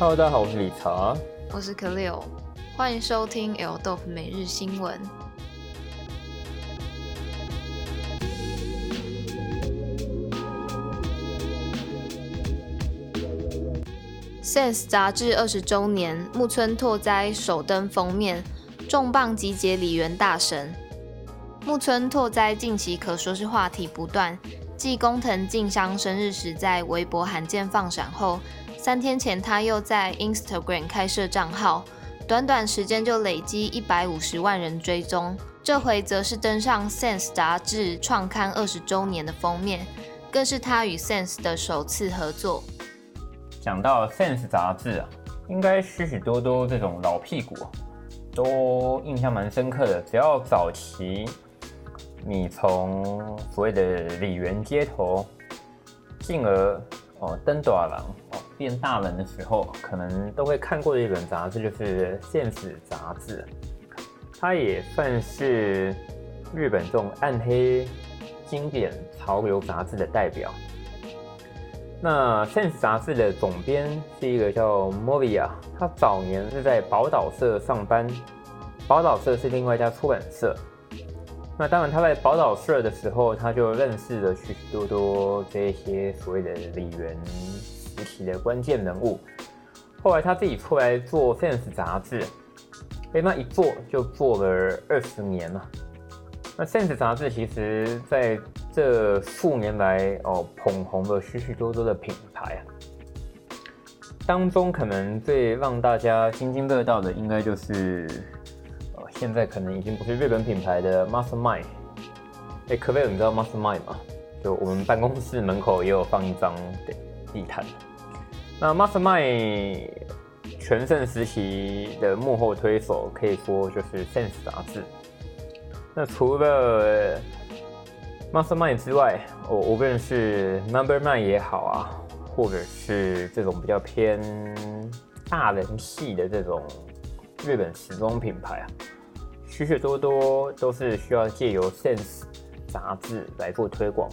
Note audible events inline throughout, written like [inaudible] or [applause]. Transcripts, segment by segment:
Hello，大家好，我是理查，我是可六，欢迎收听 L Dope 每日新闻。Sense 杂志二十周年，木村拓哉首登封面，重磅集结里原大神。木村拓哉近期可说是话题不断，继工藤静香生日时在微博罕见放闪后。三天前，他又在 Instagram 开设账号，短短时间就累积一百五十万人追踪。这回则是登上 Sense 杂志创刊二十周年的封面，更是他与 Sense 的首次合作。讲到 Sense 杂志啊，应该许许多多这种老屁股都印象蛮深刻的。只要早期你从所谓的里园街头，进而哦登大人哦。变大人的时候，可能都会看过的一本杂志，就是《Sense》杂志。它也算是日本这种暗黑经典潮流杂志的代表。那《Sense》杂志的总编是一个叫 Movia，他早年是在宝岛社上班，宝岛社是另外一家出版社。那当然，他在宝岛社的时候，他就认识了许许多多这些所谓的里原。的关键人物，后来他自己出来做 Sense 杂志，哎，那一做就做了二十年嘛。那 Sense 杂志其实在这数年来哦，捧红了许许多多的品牌啊。当中可能最让大家津津乐道的，应该就是呃，现在可能已经不是日本品牌的 Mastermind。哎，可不可以你知道 Mastermind 吗？就我们办公室门口也有放一张地毯。那 Mastermind 全盛时期的幕后推手，可以说就是 Sense 杂志。那除了 Mastermind 之外，我无论是 Number Nine 也好啊，或者是这种比较偏大人系的这种日本时装品牌啊，许许多多都是需要借由 Sense 杂志来做推广。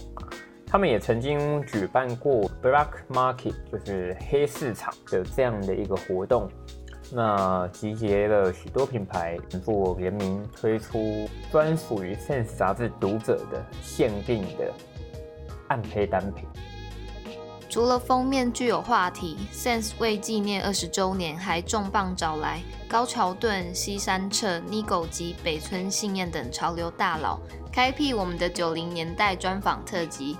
他们也曾经举办过 Black Market，就是黑市场的这样的一个活动，那集结了许多品牌做联名推出专属于 Sense 杂志读者的限定的暗黑单品。除了封面具有话题，Sense 为纪念二十周年，还重磅找来高桥盾、西山彻、Nigo 及北村信彦等潮流大佬，开辟我们的九零年代专访特辑。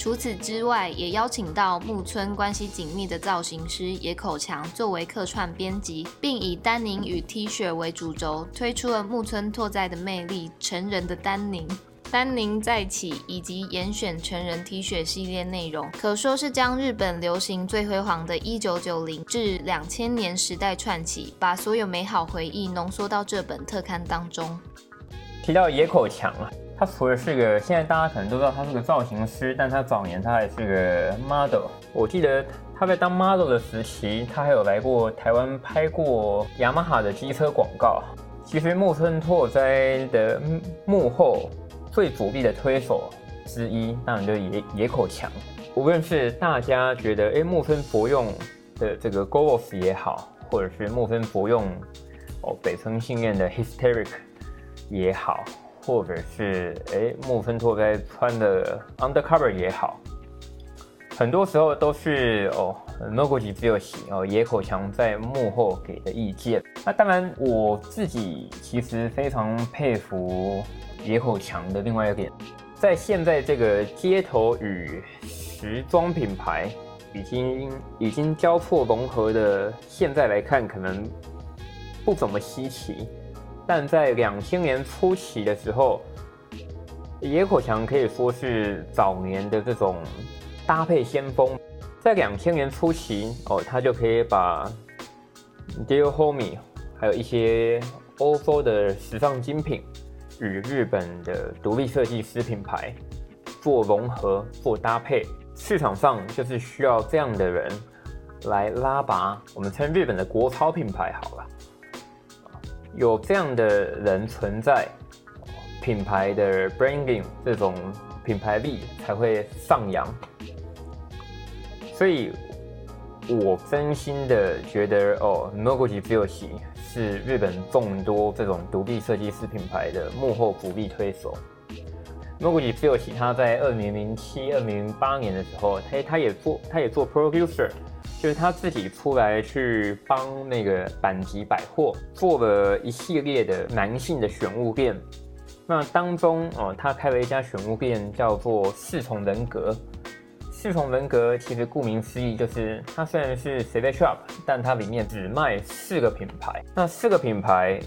除此之外，也邀请到木村关系紧密的造型师野口强作为客串编辑，并以丹宁与 T 恤为主轴，推出了木村拓哉的魅力成人的丹宁、丹宁再起以及严选成人 T 恤系列内容，可说是将日本流行最辉煌的一九九零至两千年时代串起，把所有美好回忆浓缩到这本特刊当中。提到野口强啊。他除了是个，现在大家可能都知道他是个造型师，但他早年他还是个 model。我记得他在当 model 的时期，他还有来过台湾拍过雅马哈的机车广告。其实木村拓哉的幕后最主力的推手之一，当然就是野野口强。无论是大家觉得哎木村博用的这个 g o o s 也好，或者是木村博用哦北村信彦的 Hysteric 也好。或者是哎，木村拓哉穿的 undercover 也好，很多时候都是哦 Noguchi 只有喜哦，野口强在幕后给的意见。那当然，我自己其实非常佩服野口强的另外一点，在现在这个街头与时装品牌已经已经交错融合的现在来看，可能不怎么稀奇。但在两千年初期的时候，野口强可以说是早年的这种搭配先锋。在两千年初期，哦，他就可以把 Dear Homie 还有一些欧洲的时尚精品与日本的独立设计师品牌做融合、做搭配。市场上就是需要这样的人来拉拔，我们称日本的国潮品牌好了。有这样的人存在，品牌的 branding 这种品牌力才会上扬。所以，我真心的觉得哦，Noguchi Tsuyoshi 是日本众多这种独立设计师品牌的幕后主力推手。Noguchi Tsuyoshi 他在二零零七、二零零八年的时候，他他也做他也做 producer，就是他自己出来去帮那个阪急百货做了一系列的男性的选物店。那当中哦，他开了一家选物店，叫做四重人格。四重人格其实顾名思义，就是它虽然是 select shop，但它里面只卖四个品牌。那四个品牌，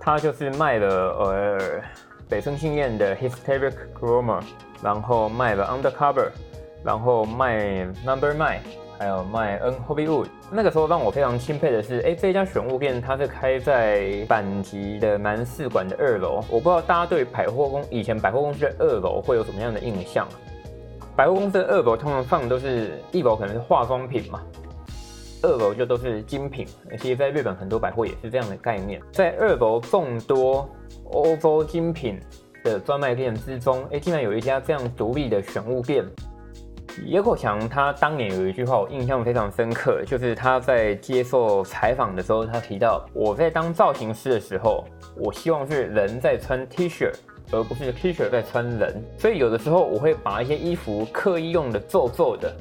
它就是卖了呃北村信彦的 Hysteric Chroma，然后卖了 Undercover，然后卖 Number Nine。还有卖 N Hobbywood，那个时候让我非常钦佩的是，哎，这家选物店它是开在阪急的南四馆的二楼。我不知道大家对百货公以前百货公司的二楼会有什么样的印象？百货公司的二楼通常放的都是一楼可能是化妆品嘛，二楼就都是精品。其实在日本很多百货也是这样的概念，在二楼众多欧洲精品的专卖店之中，哎，竟然有一家这样独立的选物店。野口强他当年有一句话我印象非常深刻，就是他在接受采访的时候，他提到我在当造型师的时候，我希望是人在穿 T 恤，而不是 T 恤在穿人。所以有的时候我会把一些衣服刻意用的皱皱的，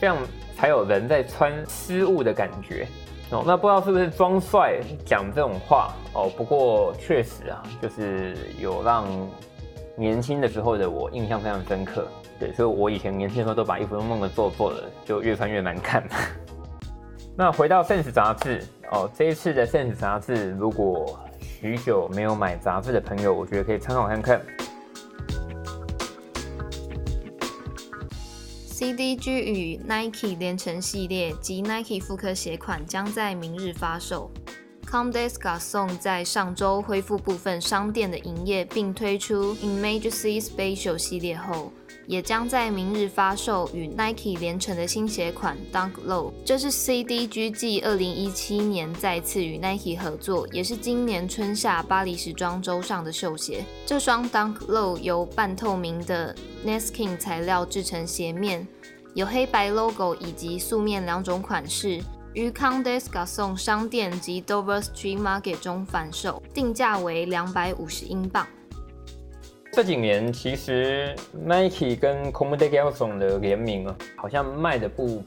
这样才有人在穿失误的感觉。哦，那不知道是不是装帅讲这种话哦？不过确实啊，就是有让年轻的时候的我印象非常深刻。对，所以我以前年轻的时候都把衣服都弄得皱皱的，就越穿越难看。[laughs] 那回到 Sense 杂志哦，这一次的 Sense 杂志，如果许久没有买杂志的朋友，我觉得可以参考看看。CDG 与 Nike 联成系列及 Nike 复刻鞋款将在明日发售。Comme des Garçons 在上周恢复部分商店的营业，并推出 Images Spatial 系列后。也将在明日发售与 Nike 联成的新鞋款 Dunk Low，这是 CDG 继二零一七年再次与 Nike 合作，也是今年春夏巴黎时装周上的秀鞋。这双 Dunk Low 由半透明的 Neskin 材料制成鞋面，有黑白 logo 以及素面两种款式，于 Conde s a o n 商店及 Dover Street Market 中贩售，定价为两百五十英镑。这几年其实 Nike 跟 c o m d e g a s o n 的联名啊，好像卖的不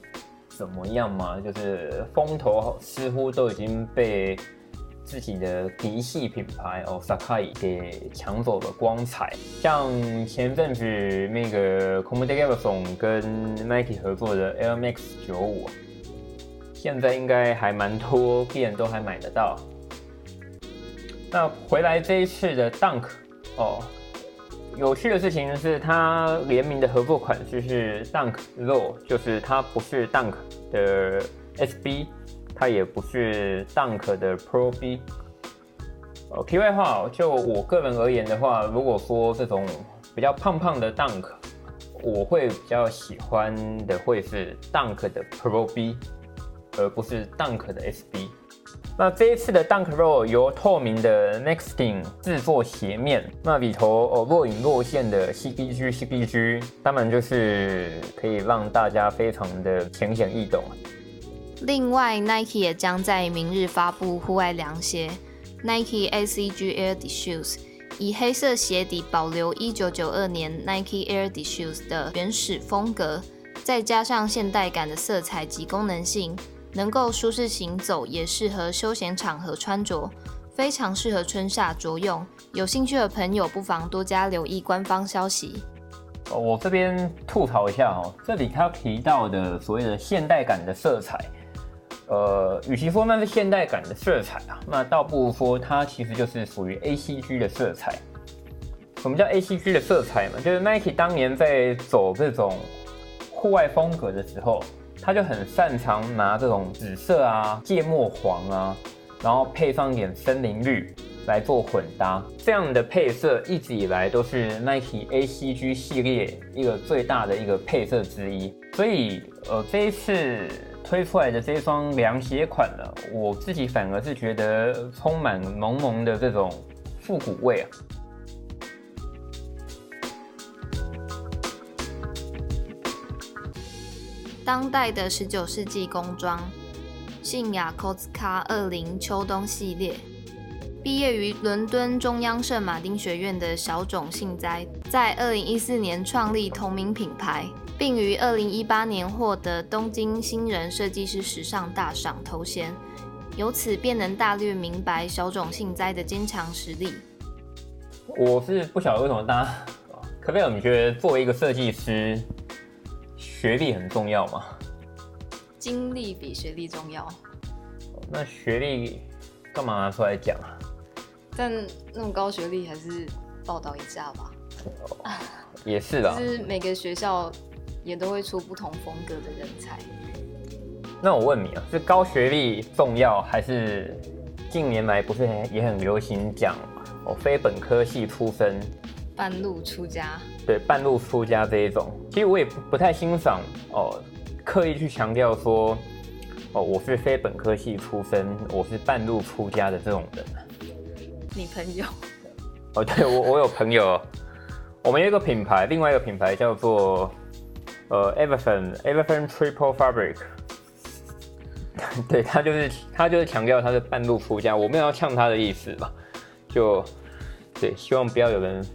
怎么样嘛，就是风头似乎都已经被自己的嫡系品牌哦 Sakai 给抢走了光彩。像前阵子那个 c o m d e g a s o n 跟 Nike 合作的 Air Max 九五、现在应该还蛮多店都还买得到。那回来这一次的 Dunk 哦。有趣的事情是，它联名的合作款式是 Dunk Low，就是它不是 Dunk 的 SB，它也不是 Dunk 的 Pro B。哦，题外话，就我个人而言的话，如果说这种比较胖胖的 Dunk，我会比较喜欢的会是 Dunk 的 Pro B，而不是 Dunk 的 SB。那这一次的 Dunk Roll 由透明的 Nexting 制作鞋面，那里头哦若隐若现的 CPG CPG，当然就是可以让大家非常的浅显易懂。另外，Nike 也将在明日发布户外凉鞋 Nike ACG Air Shoes，以黑色鞋底保留1992年 Nike Air Shoes 的原始风格，再加上现代感的色彩及功能性。能够舒适行走，也适合休闲场合穿着，非常适合春夏着用。有兴趣的朋友不妨多加留意官方消息。我这边吐槽一下哦，这里他提到的所谓的现代感的色彩，呃，与其说那是现代感的色彩啊，那倒不如说它其实就是属于 ACG 的色彩。什么叫 ACG 的色彩嘛？就是 Nike 当年在走这种户外风格的时候。他就很擅长拿这种紫色啊、芥末黄啊，然后配上点森林绿来做混搭，这样的配色一直以来都是 Nike ACG 系列一个最大的一个配色之一。所以，呃，这一次推出来的这双凉鞋款呢，我自己反而是觉得充满浓浓的这种复古味啊。当代的十九世纪工装，信雅 Kotzka 二零秋冬系列。毕业于伦敦中央圣马丁学院的小塚幸哉，在二零一四年创立同名品牌，并于二零一八年获得东京新人设计师时尚大赏头衔，由此便能大略明白小塚幸哉的坚强实力。我是不晓得为什么大家，可贝尔，你觉得作为一个设计师，学历很重要吗？经历比学历重要。那学历干嘛拿出来讲啊？但那么高学历还是报道一下吧。哦、也是的。就是每个学校也都会出不同风格的人才。那我问你啊，是高学历重要，还是近年来不是也很流行讲哦，非本科系出身，半路出家？对，半路出家这一种，其实我也不不太欣赏哦，刻意去强调说哦，我是非本科系出身，我是半路出家的这种人。你朋友？哦，对，我我有朋友，我们有一个品牌，另外一个品牌叫做呃 e v e r f o n e v e r f o n Triple Fabric [laughs] 对，他就是他就是强调他是半路出家，我没有要呛他的意思吧？就对，希望不要有人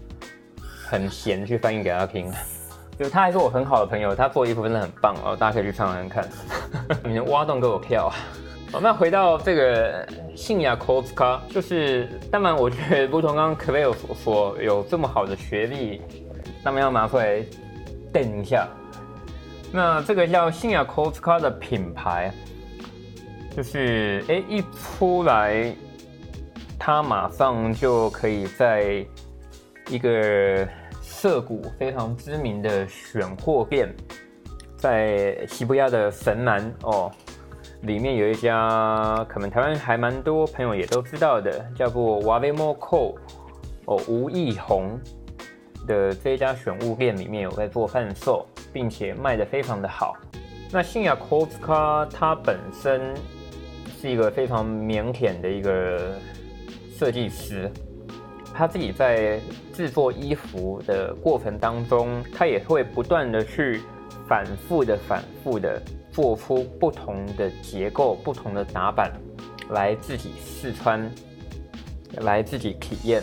很闲去翻译给他听。就他还是我很好的朋友，他做衣服真的很棒哦，大家可以去尝尝看，[laughs] 你能挖洞给我跳。好，那回到这个信雅 Kotzka，就是当然，我觉得如同刚刚 Cleo 所说，有这么好的学历，那么要拿出来垫一下。那这个叫信雅 Kotzka 的品牌，就是哎一出来，它马上就可以在一个涩谷非常知名的选货店，在西伯亚的神南哦。里面有一家可能台湾还蛮多朋友也都知道的，叫做 Wavemo Co 哦，吴义宏的这一家选物店里面有在做贩售，并且卖得非常的好。那信雅 Kotzka 它本身是一个非常腼腆的一个设计师，他自己在制作衣服的过程当中，他也会不断的去反复的、反复的。做出不同的结构、不同的打版，来自己试穿，来自己体验，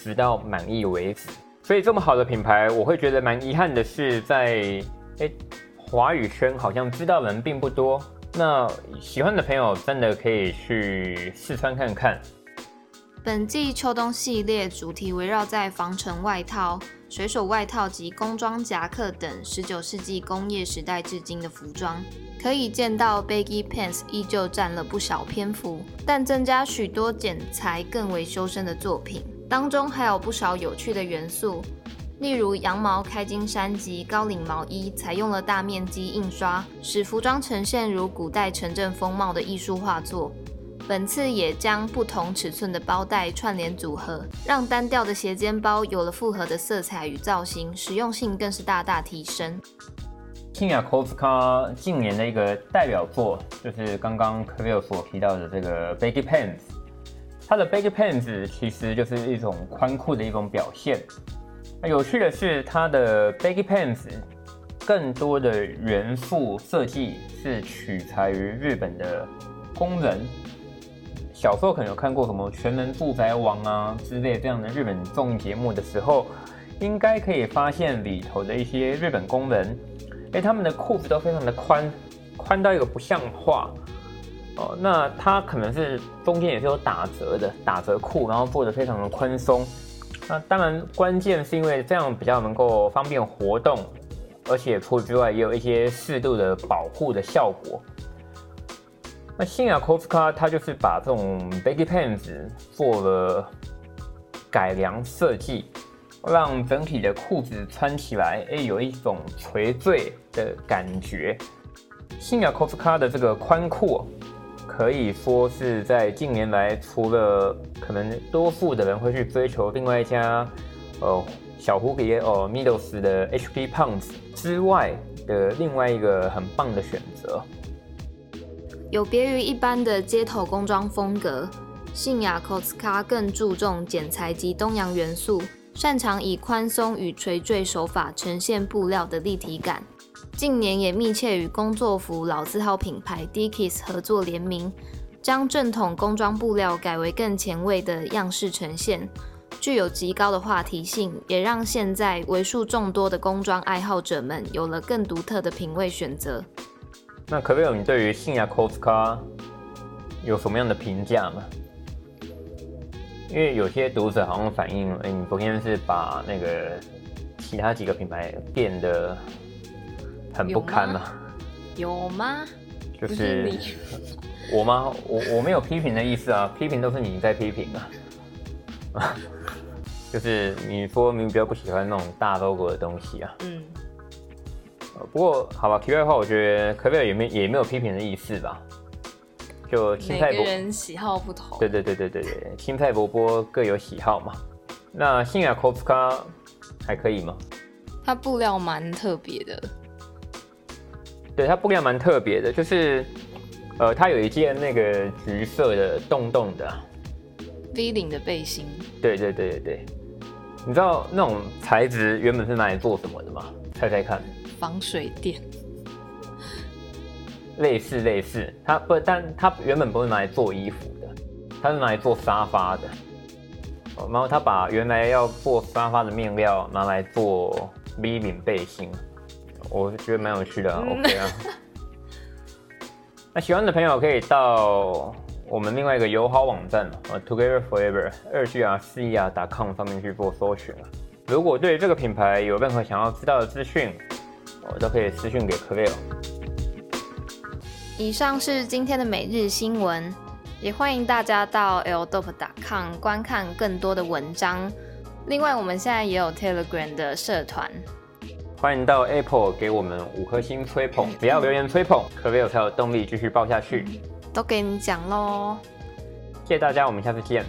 直到满意为止。所以这么好的品牌，我会觉得蛮遗憾的是在，在诶华语圈好像知道人并不多。那喜欢的朋友真的可以去试穿看看。本季秋冬系列主题围绕在防尘外套、水手外套及工装夹克等十九世纪工业时代至今的服装。可以见到 baggy pants 依旧占了不少篇幅，但增加许多剪裁更为修身的作品。当中还有不少有趣的元素，例如羊毛开襟衫及高领毛衣采用了大面积印刷，使服装呈现如古代城镇风貌的艺术画作。本次也将不同尺寸的包带串联组合，让单调的斜肩包有了复合的色彩与造型，实用性更是大大提升。信雅 Koska 近年的一个代表作，就是刚刚 Cleo 所提到的这个 Baggy Pants。它的 Baggy Pants 其实就是一种宽裤的一种表现。那有趣的是，它的 Baggy Pants 更多的元素设计是取材于日本的工人。小时候可能有看过什么《全能住宅王》啊之类这样的日本综艺节目的时候，应该可以发现里头的一些日本工人。哎，他们的裤子都非常的宽，宽到一个不像话哦。那它可能是中间也是有打折的打折裤，然后做的非常的宽松。那当然，关键是因为这样比较能够方便活动，而且除此之外也有一些适度的保护的效果。那信雅 Kotzka 它就是把这种 baggy pants 做了改良设计。让整体的裤子穿起来，哎，有一种垂坠的感觉。信雅 Kotzka 的这个宽阔，可以说是在近年来，除了可能多数的人会去追求另外一家，呃，小蝴蝶哦，Middles 的 HP Pants 之外的另外一个很棒的选择。有别于一般的街头工装风格，信雅 Kotzka 更注重剪裁及东洋元素。擅长以宽松与垂坠手法呈现布料的立体感，近年也密切与工作服老字号品牌 Dickies 合作联名，将正统工装布料改为更前卫的样式呈现，具有极高的话题性，也让现在为数众多的工装爱好者们有了更独特的品味选择。那可不可以，你对于信雅 Koska 有什么样的评价吗？因为有些读者好像反映，哎、欸，你昨天是把那个其他几个品牌变得很不堪嘛？有吗？就是，是我吗？我我没有批评的意思啊，批评都是你在批评啊。[laughs] 就是你说明比较不喜欢那种大 logo 的东西啊。嗯。不过好吧，题外话，我觉得可不可以也没也没有批评的意思吧。就青菜，每个人喜好不同。对对对对对对，青菜伯伯各有喜好嘛。那信雅 Koska 还可以吗？它布料蛮特别的。对，它布料蛮特别的，就是呃，它有一件那个橘色的洞洞的 V 领的背心。对对对对对，你知道那种材质原本是拿来做什么的吗？猜猜看。防水垫。类似类似，它不，但它原本不是拿来做衣服的，它是拿来做沙发的。然后他把原来要做沙发的面料拿来做 V 领背心，我觉得蛮有趣的啊。OK 啊。那喜欢的朋友可以到我们另外一个友好网站呃，Together Forever 二 G R C R 点 com 上面去做搜寻。如果对这个品牌有任何想要知道的资讯，我都可以私讯给 Cleo。以上是今天的每日新闻，也欢迎大家到 ldope.com 观看更多的文章。另外，我们现在也有 Telegram 的社团，欢迎到 Apple 给我们五颗星吹捧，不要留言吹捧，Cleo 才有动力继续报下去。都给你讲喽，谢谢大家，我们下次见。